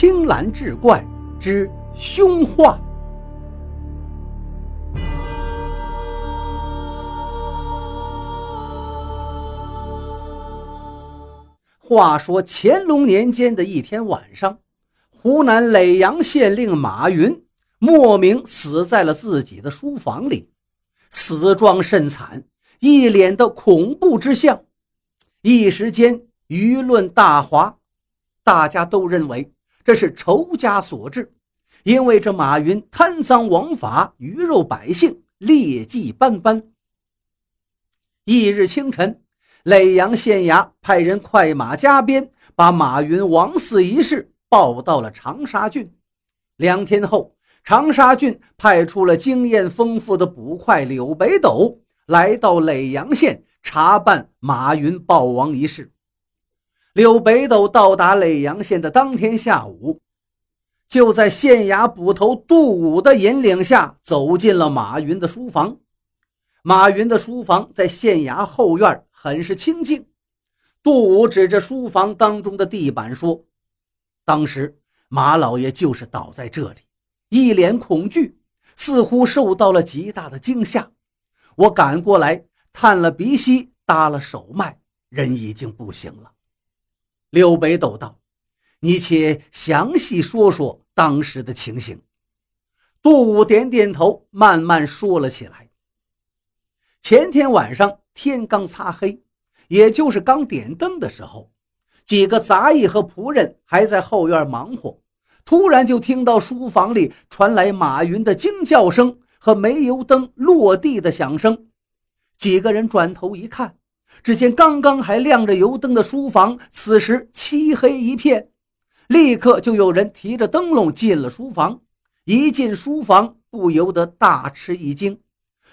青蓝志怪之凶化。话说乾隆年间的一天晚上，湖南耒阳县令马云莫名死在了自己的书房里，死状甚惨，一脸的恐怖之相。一时间舆论大哗，大家都认为这是仇家所致，因为这马云贪赃枉法，鱼肉百姓，劣迹斑斑。翌日清晨。耒阳县衙派人快马加鞭，把马云枉死一事报到了长沙郡。两天后，长沙郡派出了经验丰富的捕快柳北斗来到耒阳县查办马云暴亡一事。柳北斗到达耒阳县的当天下午，就在县衙捕头杜武的引领下，走进了马云的书房。马云的书房在县衙后院。很是清静，杜武指着书房当中的地板说：“当时马老爷就是倒在这里，一脸恐惧，似乎受到了极大的惊吓。我赶过来，探了鼻息，搭了手脉，人已经不行了。”刘北斗道：“你且详细说说当时的情形。”杜武点点头，慢慢说了起来。前天晚上。天刚擦黑，也就是刚点灯的时候，几个杂役和仆人还在后院忙活，突然就听到书房里传来马云的惊叫声和煤油灯落地的响声。几个人转头一看，只见刚刚还亮着油灯的书房，此时漆黑一片。立刻就有人提着灯笼进了书房，一进书房，不由得大吃一惊，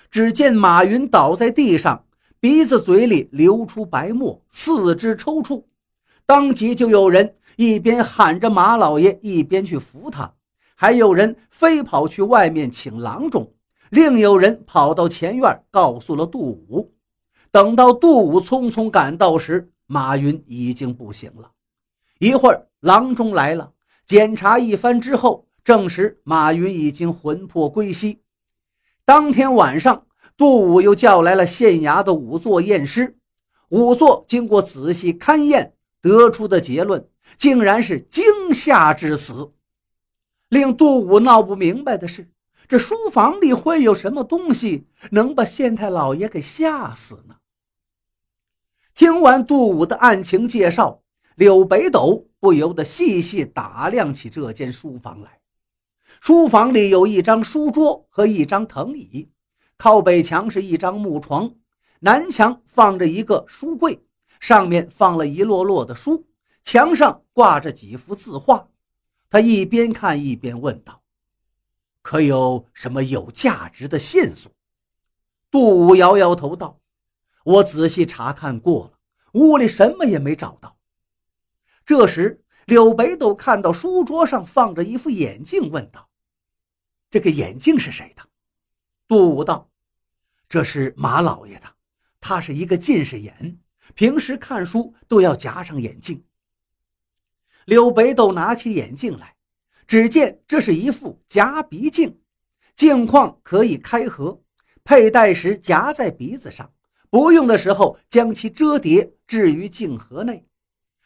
只见马云倒在地上。鼻子嘴里流出白沫，四肢抽搐，当即就有人一边喊着马老爷，一边去扶他，还有人飞跑去外面请郎中，另有人跑到前院告诉了杜武。等到杜武匆匆赶到时，马云已经不行了。一会儿，郎中来了，检查一番之后，证实马云已经魂魄归西。当天晚上。杜武又叫来了县衙的仵作验尸，仵作经过仔细勘验，得出的结论竟然是惊吓致死。令杜武闹不明白的是，这书房里会有什么东西能把县太老爷给吓死呢？听完杜武的案情介绍，柳北斗不由得细细打量起这间书房来。书房里有一张书桌和一张藤椅。靠北墙是一张木床，南墙放着一个书柜，上面放了一摞摞的书，墙上挂着几幅字画。他一边看一边问道：“可有什么有价值的线索？”杜武摇摇头道：“我仔细查看过了，屋里什么也没找到。”这时，柳北斗看到书桌上放着一副眼镜，问道：“这个眼镜是谁的？”杜武道：“这是马老爷的，他是一个近视眼，平时看书都要夹上眼镜。”柳北斗拿起眼镜来，只见这是一副夹鼻镜，镜框可以开合，佩戴时夹在鼻子上，不用的时候将其折叠置于镜盒内。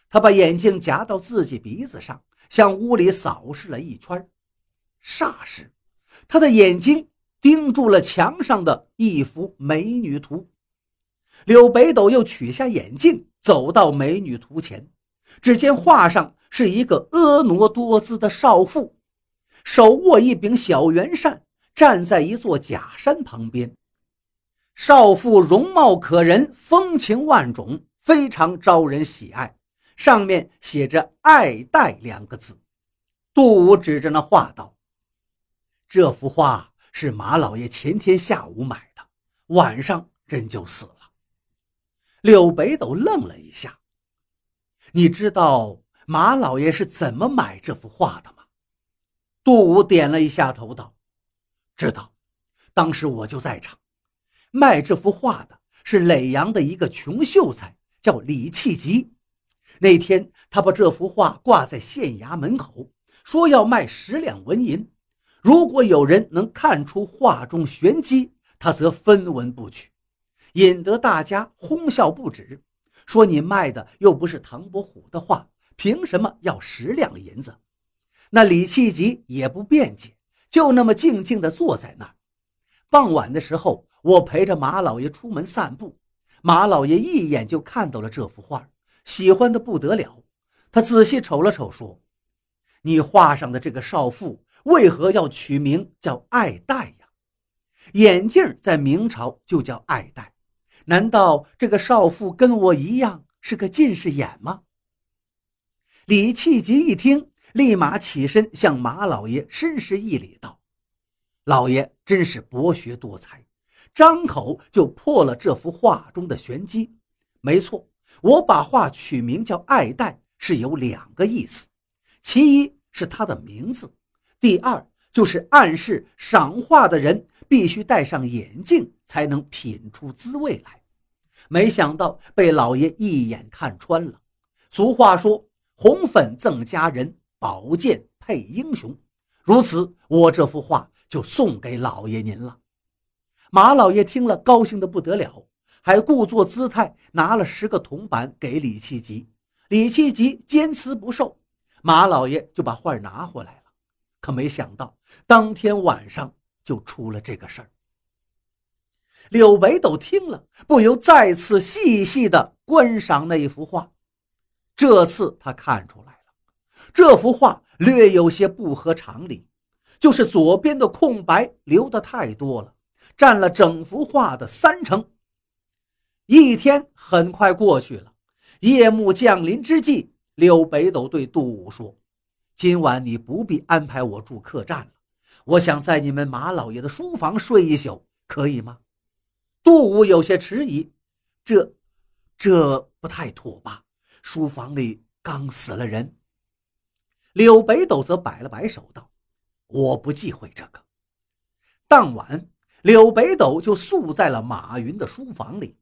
他把眼镜夹到自己鼻子上，向屋里扫视了一圈，霎时，他的眼睛。盯住了墙上的一幅美女图，柳北斗又取下眼镜，走到美女图前，只见画上是一个婀娜多姿的少妇，手握一柄小圆扇，站在一座假山旁边。少妇容貌可人，风情万种，非常招人喜爱。上面写着“爱戴”两个字。杜武指着那画道：“这幅画。”是马老爷前天下午买的，晚上人就死了。柳北斗愣了一下。你知道马老爷是怎么买这幅画的吗？杜武点了一下头，道：“知道，当时我就在场。卖这幅画的是耒阳的一个穷秀才，叫李弃吉。那天他把这幅画挂在县衙门口，说要卖十两纹银。如果有人能看出画中玄机，他则分文不取，引得大家哄笑不止，说你卖的又不是唐伯虎的画，凭什么要十两银子？那李气急也不辩解，就那么静静地坐在那儿。傍晚的时候，我陪着马老爷出门散步，马老爷一眼就看到了这幅画，喜欢的不得了。他仔细瞅了瞅，说：“你画上的这个少妇。”为何要取名叫爱戴呀？眼镜在明朝就叫爱戴，难道这个少妇跟我一样是个近视眼吗？李气急一听，立马起身向马老爷深施一礼，道：“老爷真是博学多才，张口就破了这幅画中的玄机。没错，我把画取名叫爱戴是有两个意思，其一是他的名字。”第二就是暗示赏画的人必须戴上眼镜才能品出滋味来，没想到被老爷一眼看穿了。俗话说：“红粉赠佳人，宝剑配英雄。”如此，我这幅画就送给老爷您了。马老爷听了，高兴得不得了，还故作姿态拿了十个铜板给李七吉。李七吉坚持不受，马老爷就把画拿回来了。可没想到，当天晚上就出了这个事儿。柳北斗听了，不由再次细细的观赏那一幅画。这次他看出来了，这幅画略有些不合常理，就是左边的空白留的太多了，占了整幅画的三成。一天很快过去了，夜幕降临之际，柳北斗对杜武说。今晚你不必安排我住客栈了，我想在你们马老爷的书房睡一宿，可以吗？杜武有些迟疑，这，这不太妥吧？书房里刚死了人。柳北斗则摆了摆手，道：“我不忌讳这个。”当晚，柳北斗就宿在了马云的书房里，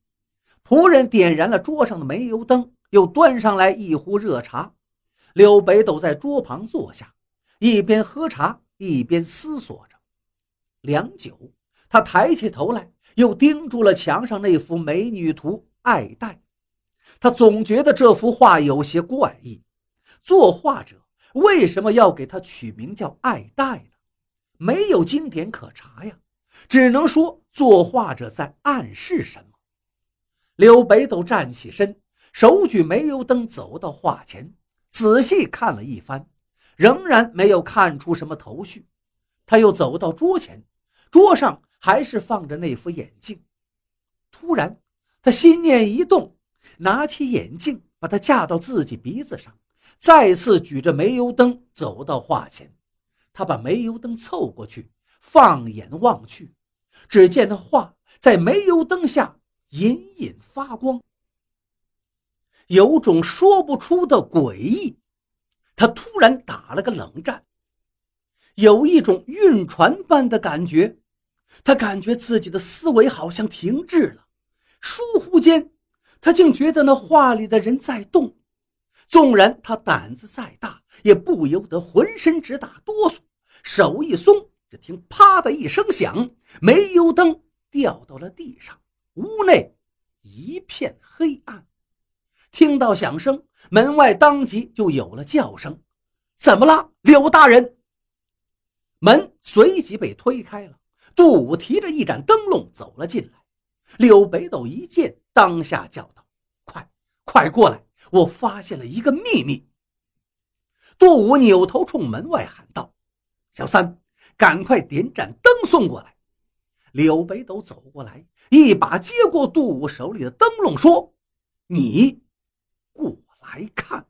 仆人点燃了桌上的煤油灯，又端上来一壶热茶。柳北斗在桌旁坐下，一边喝茶一边思索着。良久，他抬起头来，又盯住了墙上那幅美女图爱戴。他总觉得这幅画有些怪异，作画者为什么要给他取名叫爱戴呢？没有经典可查呀，只能说作画者在暗示什么。刘北斗站起身，手举煤油灯，走到画前。仔细看了一番，仍然没有看出什么头绪。他又走到桌前，桌上还是放着那副眼镜。突然，他心念一动，拿起眼镜，把它架到自己鼻子上，再次举着煤油灯走到画前。他把煤油灯凑过去，放眼望去，只见那画在煤油灯下隐隐发光。有种说不出的诡异，他突然打了个冷战，有一种晕船般的感觉，他感觉自己的思维好像停滞了。疏忽间，他竟觉得那画里的人在动，纵然他胆子再大，也不由得浑身直打哆嗦。手一松，只听“啪”的一声响，煤油灯掉到了地上，屋内一片黑暗。听到响声，门外当即就有了叫声：“怎么了，柳大人？”门随即被推开了，杜武提着一盏灯笼走了进来。柳北斗一见，当下叫道：“快，快过来！我发现了一个秘密。”杜武扭头冲门外喊道：“小三，赶快点盏灯送过来！”柳北斗走过来，一把接过杜武手里的灯笼，说：“你。”过来看。